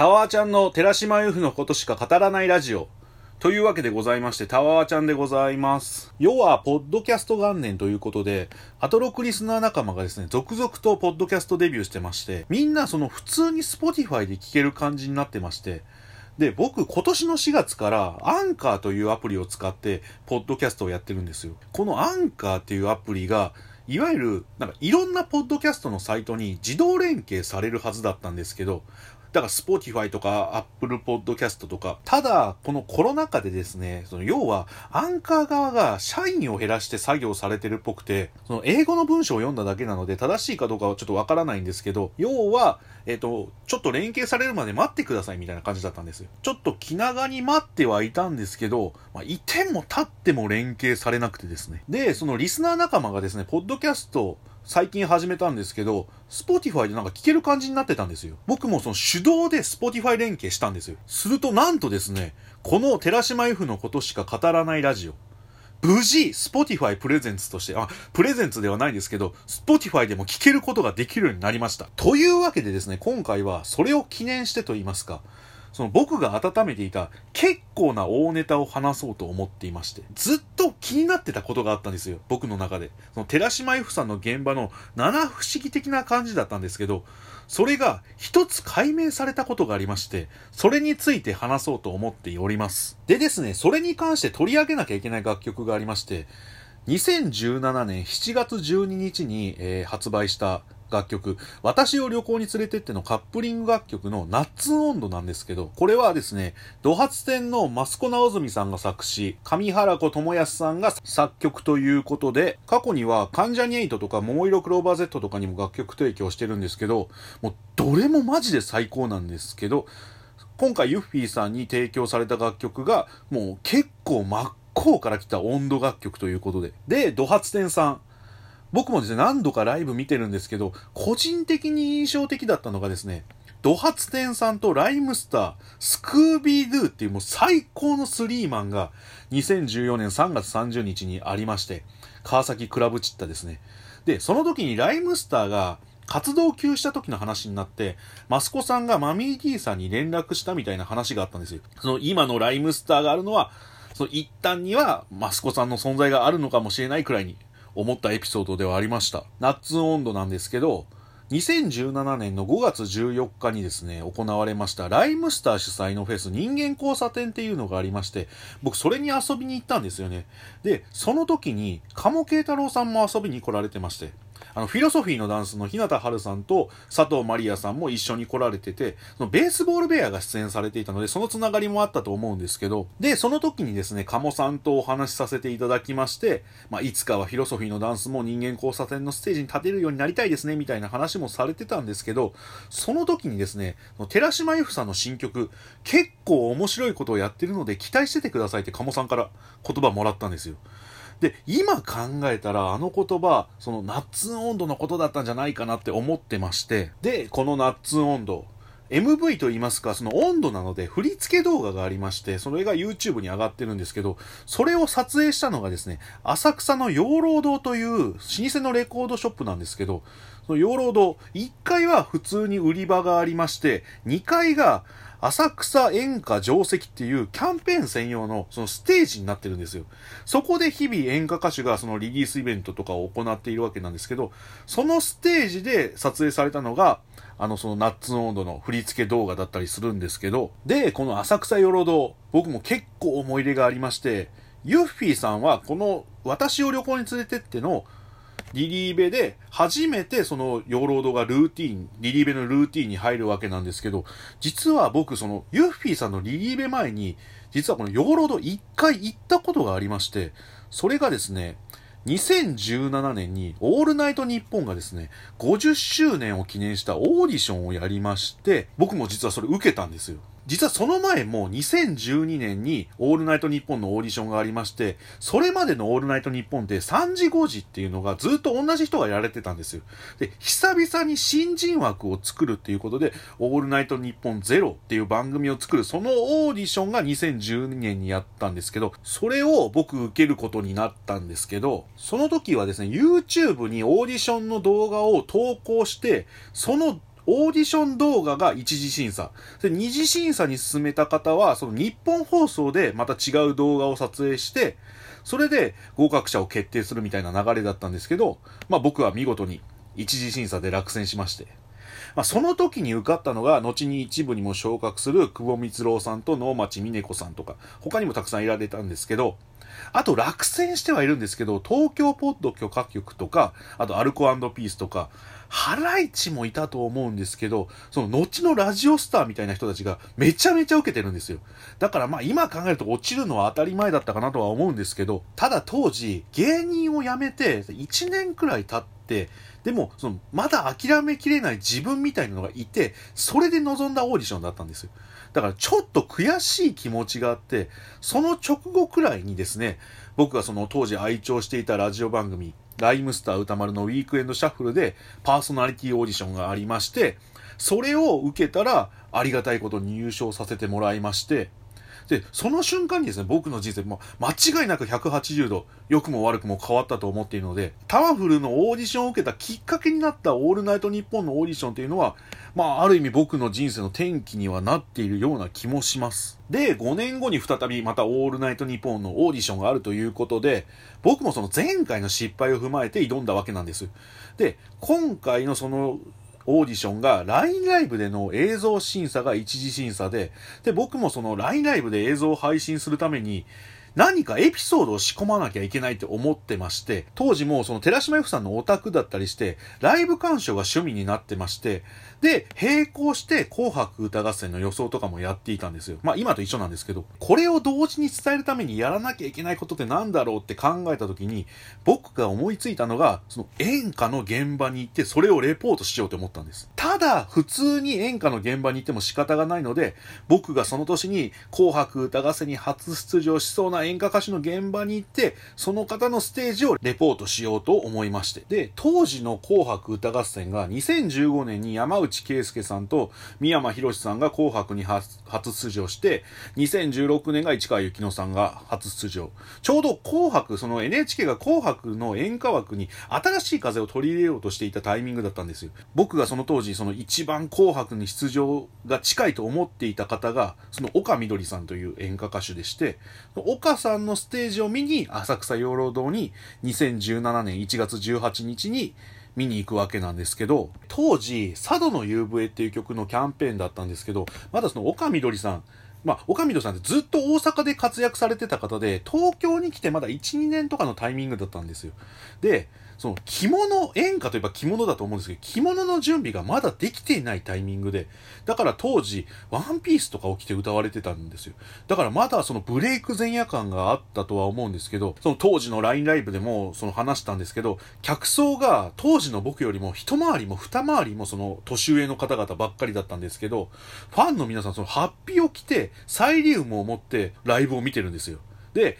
タワーちゃんの寺島由布のことしか語らないラジオ。というわけでございまして、タワーちゃんでございます。要は、ポッドキャスト元年ということで、アトロクリスナー仲間がですね、続々とポッドキャストデビューしてまして、みんなその普通に Spotify で聴ける感じになってまして、で、僕、今年の4月から、アンカーというアプリを使って、ポッドキャストをやってるんですよ。このアンカーっていうアプリが、いわゆる、なんかいろんなポッドキャストのサイトに自動連携されるはずだったんですけど、だから、 Spotify とか、 Apple Podcast とか。ただ、このコロナ禍でですね、その要は、アンカー側が社員を減らして作業されてるっぽくて、その英語の文章を読んだだけなので、正しいかどうかはちょっとわからないんですけど、要は、えっ、ー、と、ちょっと連携されるまで待ってくださいみたいな感じだったんですよ。ちょっと気長に待ってはいたんですけど、まあ、いても立っても連携されなくてですね。で、そのリスナー仲間がですね、ポッドキャスト、最近始めたんですけど、Spotify でなんか聞ける感じになってたんですよ。僕もその手動で Spotify 連携したんですよ。するとなんとですね、この寺島 F のことしか語らないラジオ。無事、Spotify プレゼンツとして、あ、プレゼンツではないですけど、Spotify でも聞けることができるようになりました。というわけでですね、今回はそれを記念してと言いますか、その僕が温めていた結構な大ネタを話そうと思っていまして、ずっと気になってたことがあったんですよ、僕の中で。その寺島由布さんの現場の七不思議的な感じだったんですけど、それが一つ解明されたことがありまして、それについて話そうと思っております。でですね、それに関して取り上げなきゃいけない楽曲がありまして、2017年7月12日に、えー、発売した楽曲、私を旅行に連れてってのカップリング楽曲のナッツン温度なんですけど、これはですね、土発店のマスコ直澄さんが作詞、上原子智康さんが作曲ということで、過去には関ジャニエイトとか桃色クローバー Z とかにも楽曲提供してるんですけど、もうどれもマジで最高なんですけど、今回ユッフィーさんに提供された楽曲が、もう結構真っ向から来た温度楽曲ということで。で、土発店さん。僕もですね、何度かライブ見てるんですけど、個人的に印象的だったのがですね、ド発展さんとライムスター、スクービードゥっていうもう最高のスリーマンが2014年3月30日にありまして、川崎クラブチッタですね。で、その時にライムスターが活動休止した時の話になって、マスコさんがマミー D さんに連絡したみたいな話があったんですよ。その今のライムスターがあるのは、その一旦にはマスコさんの存在があるのかもしれないくらいに思ったエピソードではありました。ナッツ温度なんですけど、2017年の5月14日にですね、行われましたライムスター主催のフェス人間交差点っていうのがありまして、僕それに遊びに行ったんですよね。で、その時に、鴨慶太郎さんも遊びに来られてまして、あの、フィロソフィーのダンスの日向春さんと佐藤マリアさんも一緒に来られてて、そのベースボールベアが出演されていたので、そのつながりもあったと思うんですけど、で、その時にですね、鴨さんとお話しさせていただきまして、まあ、いつかはフィロソフィーのダンスも人間交差点のステージに立てるようになりたいですね、みたいな話もされてたんですけど、その時にですね、寺島由布さんの新曲、結構面白いことをやってるので期待しててくださいって鴨さんから言葉もらったんですよ。で、今考えたらあの言葉、そのナッツン温度のことだったんじゃないかなって思ってまして、で、このナッツン温度、MV と言いますか、その温度なので振り付け動画がありまして、それが YouTube に上がってるんですけど、それを撮影したのがですね、浅草の養老堂という老舗のレコードショップなんですけど、その養老堂、1階は普通に売り場がありまして、2階が浅草演歌定石っていうキャンペーン専用のそのステージになってるんですよ。そこで日々演歌歌手がそのリリースイベントとかを行っているわけなんですけど、そのステージで撮影されたのが、あのそのナッツ温度の振り付け動画だったりするんですけど、で、この浅草よろ堂、僕も結構思い入れがありまして、ユッフィーさんはこの私を旅行に連れてってのリリーベで初めてその養老堂がルーティン、リリーベのルーティンに入るわけなんですけど、実は僕そのユッフィーさんのリリーベ前に、実はこの養老堂一回行ったことがありまして、それがですね、2017年にオールナイトニッポンがですね、50周年を記念したオーディションをやりまして、僕も実はそれ受けたんですよ。実はその前も2012年にオールナイトニッポンのオーディションがありまして、それまでのオールナイトニッポンって3時5時っていうのがずっと同じ人がやられてたんですよ。で、久々に新人枠を作るっていうことで、オールナイトニッポンゼロっていう番組を作る、そのオーディションが2012年にやったんですけど、それを僕受けることになったんですけど、その時はですね、YouTube にオーディションの動画を投稿して、そのオーディション動画が一次審査。で、二次審査に進めた方は、その日本放送でまた違う動画を撮影して、それで合格者を決定するみたいな流れだったんですけど、まあ僕は見事に一次審査で落選しまして。まあ、その時に受かったのが、後に一部にも昇格する久保光郎さんと能町峰子さんとか、他にもたくさんいられたんですけど、あと落選してはいるんですけど、東京ポッド許可局とか、あとアルコピースとか、ハライチもいたと思うんですけど、その後のラジオスターみたいな人たちがめちゃめちゃ受けてるんですよ。だからまあ今考えると落ちるのは当たり前だったかなとは思うんですけど、ただ当時芸人を辞めて1年くらい経って、でも、その、まだ諦めきれない自分みたいなのがいて、それで臨んだオーディションだったんですよ。だからちょっと悔しい気持ちがあって、その直後くらいにですね、僕がその当時愛聴していたラジオ番組、ライムスター歌丸のウィークエンドシャッフルでパーソナリティオーディションがありまして、それを受けたらありがたいことに優勝させてもらいまして、で、その瞬間にですね、僕の人生も間違いなく180度、良くも悪くも変わったと思っているので、タワフルのオーディションを受けたきっかけになったオールナイトニッポンのオーディションっていうのは、まあ、ある意味僕の人生の転機にはなっているような気もします。で、5年後に再びまたオールナイトニッポンのオーディションがあるということで、僕もその前回の失敗を踏まえて挑んだわけなんです。で、今回のそのオーディションが LINE ライブでの映像審査が一次審査で、で、僕もその LINE ライブで映像を配信するために、何かエピソードを仕込まなきゃいけないって思ってまして、当時もその寺島 F さんのオタクだったりして、ライブ鑑賞が趣味になってまして、で、並行して紅白歌合戦の予想とかもやっていたんですよ。まあ今と一緒なんですけど、これを同時に伝えるためにやらなきゃいけないことって何だろうって考えた時に、僕が思いついたのが、その演歌の現場に行ってそれをレポートしようと思ったんです。ただ、普通に演歌の現場に行っても仕方がないので、僕がその年に紅白歌合戦に初出場しそうな演歌歌手の現場に行って、その方のステージをレポートしようと思いまして。で、当時の紅白歌合戦が2015年に山内圭介さんと三山博さんが紅白に初出場して、2016年が市川由紀乃さんが初出場。ちょうど紅白、その NHK が紅白の演歌枠に新しい風を取り入れようとしていたタイミングだったんですよ。僕がその当時、その一番紅白に出場が近いと思っていた方が、その岡みどりさんという演歌歌手でして、岡さんのステージを見に浅草養老堂に2017年1月18日に見に行くわけなんですけど、当時、佐渡の夕笛っていう曲のキャンペーンだったんですけど、まだその岡みどりさん、まあ、岡みどりさんってずっと大阪で活躍されてた方で、東京に来てまだ1、2年とかのタイミングだったんですよ。で、その着物、演歌といえば着物だと思うんですけど、着物の準備がまだできていないタイミングで、だから当時、ワンピースとかを着て歌われてたんですよ。だからまだそのブレイク前夜感があったとは思うんですけど、その当時の LINE ライブでもその話したんですけど、客層が当時の僕よりも一回りも二回りもその年上の方々ばっかりだったんですけど、ファンの皆さんそのハッピーを着て、サイリウムを持ってライブを見てるんですよ。で、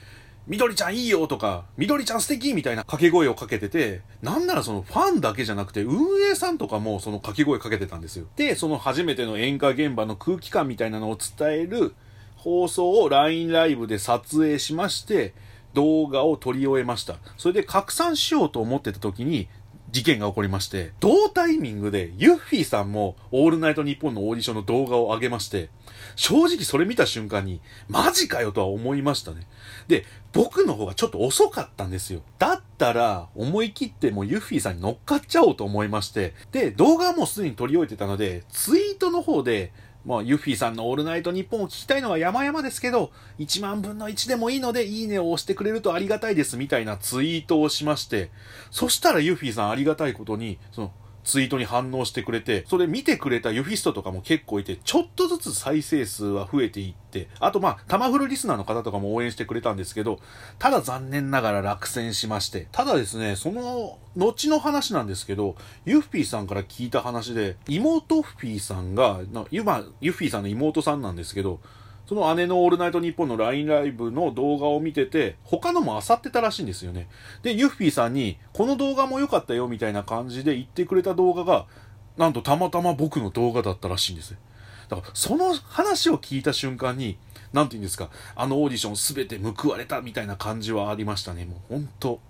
みどりちゃんいいよとか、みどりちゃん素敵みたいな掛け声をかけてて、なんならそのファンだけじゃなくて運営さんとかもその掛け声かけてたんですよ。で、その初めての演歌現場の空気感みたいなのを伝える放送を LINE ライブで撮影しまして、動画を撮り終えました。それで拡散しようと思ってた時に、事件が起こりまして、同タイミングでユッフィーさんもオールナイトニッポンのオーディションの動画を上げまして、正直それ見た瞬間に、マジかよとは思いましたね。で、僕の方がちょっと遅かったんですよ。だったら、思い切ってもうユッフィーさんに乗っかっちゃおうと思いまして、で、動画はもうすでに撮り終えてたので、ツイートの方で、まあ、ユッフィーさんのオールナイトニッポンを聞きたいのは山々ですけど、1万分の1でもいいので、いいねを押してくれるとありがたいですみたいなツイートをしまして、そしたらユッフィーさんありがたいことに、その、ツイートに反応してくれて、それ見てくれたユフィストとかも結構いて、ちょっとずつ再生数は増えていって、あとまあ、タマフルリスナーの方とかも応援してくれたんですけど、ただ残念ながら落選しまして、ただですね、その、後の話なんですけど、ユフィーさんから聞いた話で、妹フィーさんが、今、ユフィーさんの妹さんなんですけど、その姉のオールナイトニッポンの LINE ライブの動画を見てて、他のも漁ってたらしいんですよね。で、ユッフィーさんに、この動画も良かったよみたいな感じで言ってくれた動画が、なんとたまたま僕の動画だったらしいんですだから、その話を聞いた瞬間に、なんて言うんですか、あのオーディション全て報われたみたいな感じはありましたね。もう本当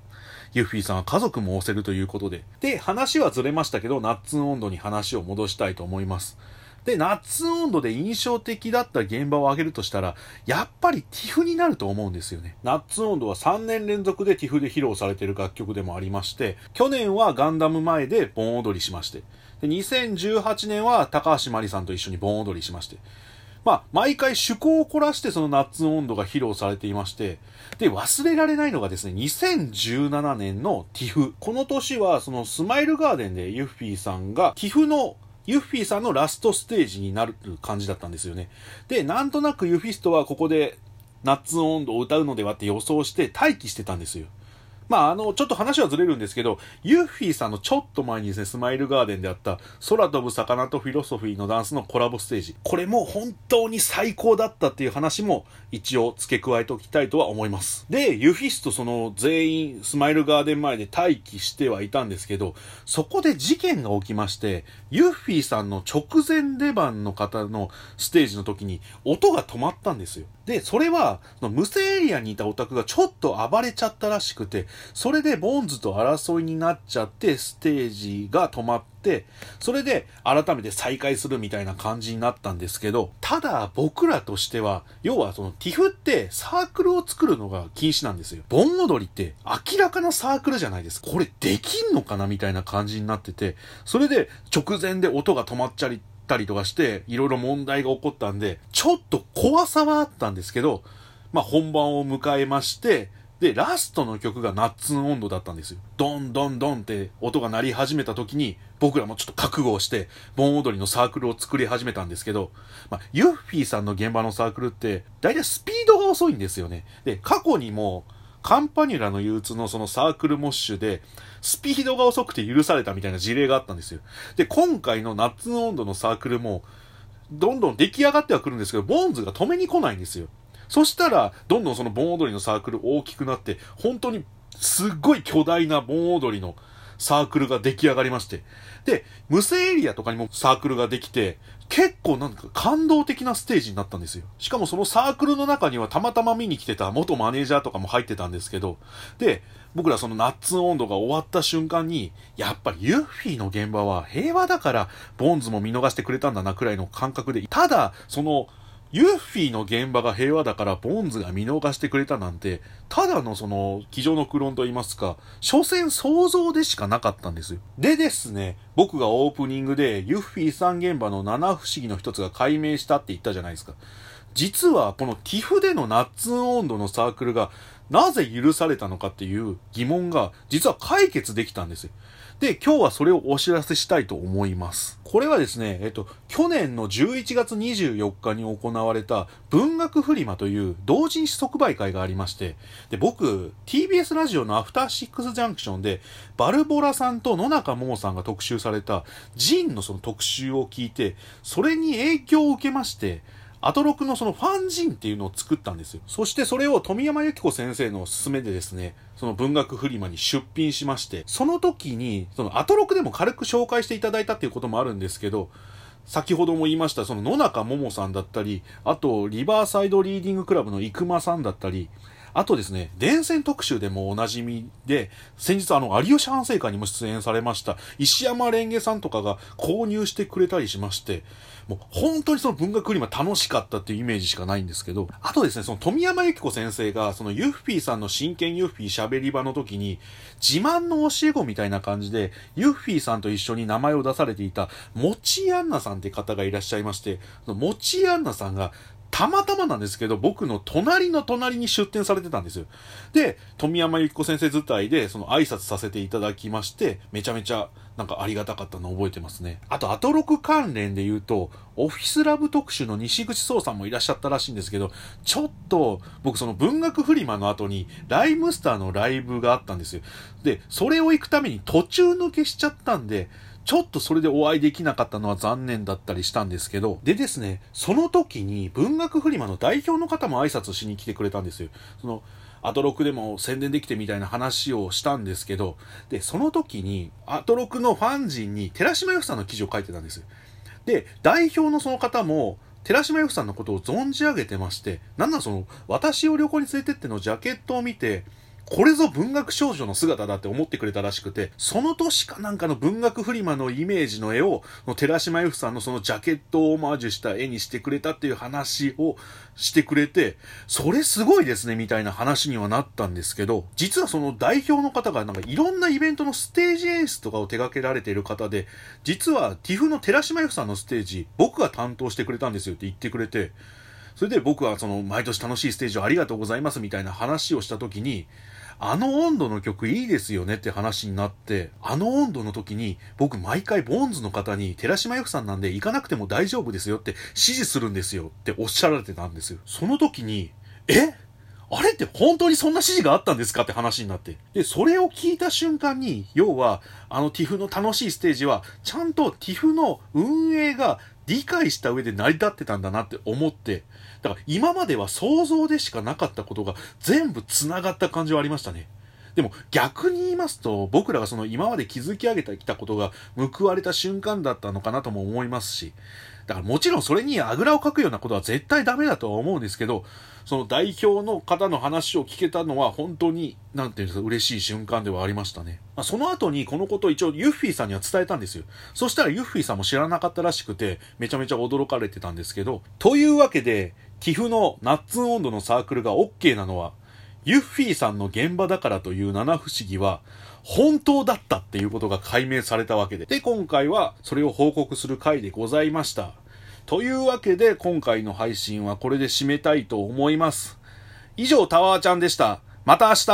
ユッフィーさんは家族も押せるということで。で、話はずれましたけど、ナッツン温度に話を戻したいと思います。で、ナッツ温度で印象的だった現場を挙げるとしたら、やっぱり TIFF になると思うんですよね。ナッツ温度は3年連続で TIFF で披露されている楽曲でもありまして、去年はガンダム前で盆踊りしまして、で2018年は高橋真理さんと一緒に盆踊りしまして、まあ、毎回趣向を凝らしてそのナッツ温度が披露されていまして、で、忘れられないのがですね、2017年の TIFF。この年はそのスマイルガーデンでユッフィーさんが TIFF のユッフィーさんのラストステージになる感じだったんですよね。で、なんとなくユフィストはここでナッツ温度を歌うのではって予想して待機してたんですよ。まあ、あの、ちょっと話はずれるんですけど、ユッフィーさんのちょっと前にですね、スマイルガーデンであった空飛ぶ魚とフィロソフィーのダンスのコラボステージ。これも本当に最高だったっていう話も一応付け加えておきたいとは思います。で、ユフィスとその全員スマイルガーデン前で待機してはいたんですけど、そこで事件が起きまして、ユッフィーさんの直前出番の方のステージの時に音が止まったんですよ。で、それは、その無声エリアにいたオタクがちょっと暴れちゃったらしくて、それでボンズと争いになっちゃって、ステージが止まって、それで改めて再開するみたいな感じになったんですけど、ただ僕らとしては、要はその TIFF ってサークルを作るのが禁止なんですよ。盆踊りって明らかなサークルじゃないです。これできんのかなみたいな感じになってて、それで直前で音が止まっちゃりったりとかして、いろいろ問題が起こったんで、ちょっと怖さはあったんですけど、まあ本番を迎えまして、で、ラストの曲がナッツン温度だったんですよ。ドンドンドンって音が鳴り始めた時に、僕らもちょっと覚悟をして、盆踊りのサークルを作り始めたんですけど、まあ、ユッフィーさんの現場のサークルって、だいたいスピードが遅いんですよね。で、過去にも、カンパニュラの憂鬱のそのサークルモッシュで、スピードが遅くて許されたみたいな事例があったんですよ。で、今回の夏の温度のサークルも、どんどん出来上がってはくるんですけど、ボーンズが止めに来ないんですよ。そしたら、どんどんその盆踊りのサークル大きくなって、本当にすっごい巨大な盆踊りのサークルが出来上がりまして。で、無声エリアとかにもサークルができて、結構なんか感動的なステージになったんですよ。しかもそのサークルの中にはたまたま見に来てた元マネージャーとかも入ってたんですけど、で、僕らそのナッツ温度が終わった瞬間に、やっぱりユッフィーの現場は平和だから、ボンズも見逃してくれたんだなくらいの感覚で、ただ、その、ユッフィーの現場が平和だからボンズが見逃してくれたなんて、ただのその、机上のクローンと言いますか、所詮想像でしかなかったんですよ。でですね、僕がオープニングでユッフィーさん現場の七不思議の一つが解明したって言ったじゃないですか。実はこの TIF でのナッツン温度のサークルがなぜ許されたのかっていう疑問が実は解決できたんですよ。で、今日はそれをお知らせしたいと思います。これはですね、えっと、去年の11月24日に行われた文学フリマという同人誌即売会がありまして、で、僕、TBS ラジオのアフターシックスジャンクションで、バルボラさんと野中桃さんが特集されたジンのその特集を聞いて、それに影響を受けまして、アトロクのそのファンジンっていうのを作ったんですよ。そしてそれを富山由紀子先生の勧めでですね、その文学フリマに出品しまして、その時に、そのアトロクでも軽く紹介していただいたっていうこともあるんですけど、先ほども言いました、その野中桃さんだったり、あと、リバーサイドリーディングクラブの生駒さんだったり、あとですね、電線特集でもおなじみで、先日あの、有吉反省会にも出演されました、石山蓮華さんとかが購入してくれたりしまして、もう本当にその文学フリマ楽しかったっていうイメージしかないんですけど、あとですね、その富山由紀子先生が、そのユッフィーさんの真剣ユッフィー喋り場の時に、自慢の教え子みたいな感じで、ユッフィーさんと一緒に名前を出されていた、もちアンナさんって方がいらっしゃいまして、そのもちアンナさんが、たまたまなんですけど、僕の隣の隣に出展されてたんですよ。で、富山由紀子先生伝いで、その挨拶させていただきまして、めちゃめちゃなんかありがたかったのを覚えてますね。あと、アトロク関連で言うと、オフィスラブ特集の西口壮さんもいらっしゃったらしいんですけど、ちょっと、僕その文学フリマの後に、ライムスターのライブがあったんですよ。で、それを行くために途中抜けしちゃったんで、ちょっとそれでお会いできなかったのは残念だったりしたんですけど、でですね、その時に文学フリマの代表の方も挨拶しに来てくれたんですよ。その、アトロクでも宣伝できてみたいな話をしたんですけど、で、その時に、アトロクのファン陣に寺島由紀さんの記事を書いてたんです。で、代表のその方も、寺島由紀さんのことを存じ上げてまして、なんなんその、私を旅行に連れてってのジャケットを見て、これぞ文学少女の姿だって思ってくれたらしくて、その年かなんかの文学フリマのイメージの絵を、寺島由布さんのそのジャケットをオマージュした絵にしてくれたっていう話をしてくれて、それすごいですねみたいな話にはなったんですけど、実はその代表の方がなんかいろんなイベントのステージ演出とかを手掛けられている方で、実は TIF の寺島由布さんのステージ、僕が担当してくれたんですよって言ってくれて、それで僕はその毎年楽しいステージをありがとうございますみたいな話をした時に、あの温度の曲いいですよねって話になって、あの温度の時に僕毎回ボーンズの方に寺島由布さんなんで行かなくても大丈夫ですよって指示するんですよっておっしゃられてたんですよ。その時に、え？あれって本当にそんな指示があったんですかって話になって。で、それを聞いた瞬間に、要は、あの TIFF の楽しいステージは、ちゃんと TIFF の運営が理解した上で成り立ってたんだなって思って、だから今までは想像でしかなかったことが全部繋がった感じはありましたね。でも逆に言いますと、僕らがその今まで築き上げてきたことが報われた瞬間だったのかなとも思いますし、だからもちろんそれにあぐらをかくようなことは絶対ダメだとは思うんですけど、その代表の方の話を聞けたのは本当に、なんていうんですか、嬉しい瞬間ではありましたね。まあ、その後にこのことを一応ユッフィーさんには伝えたんですよ。そしたらユッフィーさんも知らなかったらしくて、めちゃめちゃ驚かれてたんですけど、というわけで、寄付のナッツン温度のサークルが OK なのは、ユッフィーさんの現場だからという七不思議は、本当だったっていうことが解明されたわけで。で、今回はそれを報告する回でございました。というわけで、今回の配信はこれで締めたいと思います。以上、タワーちゃんでした。また明日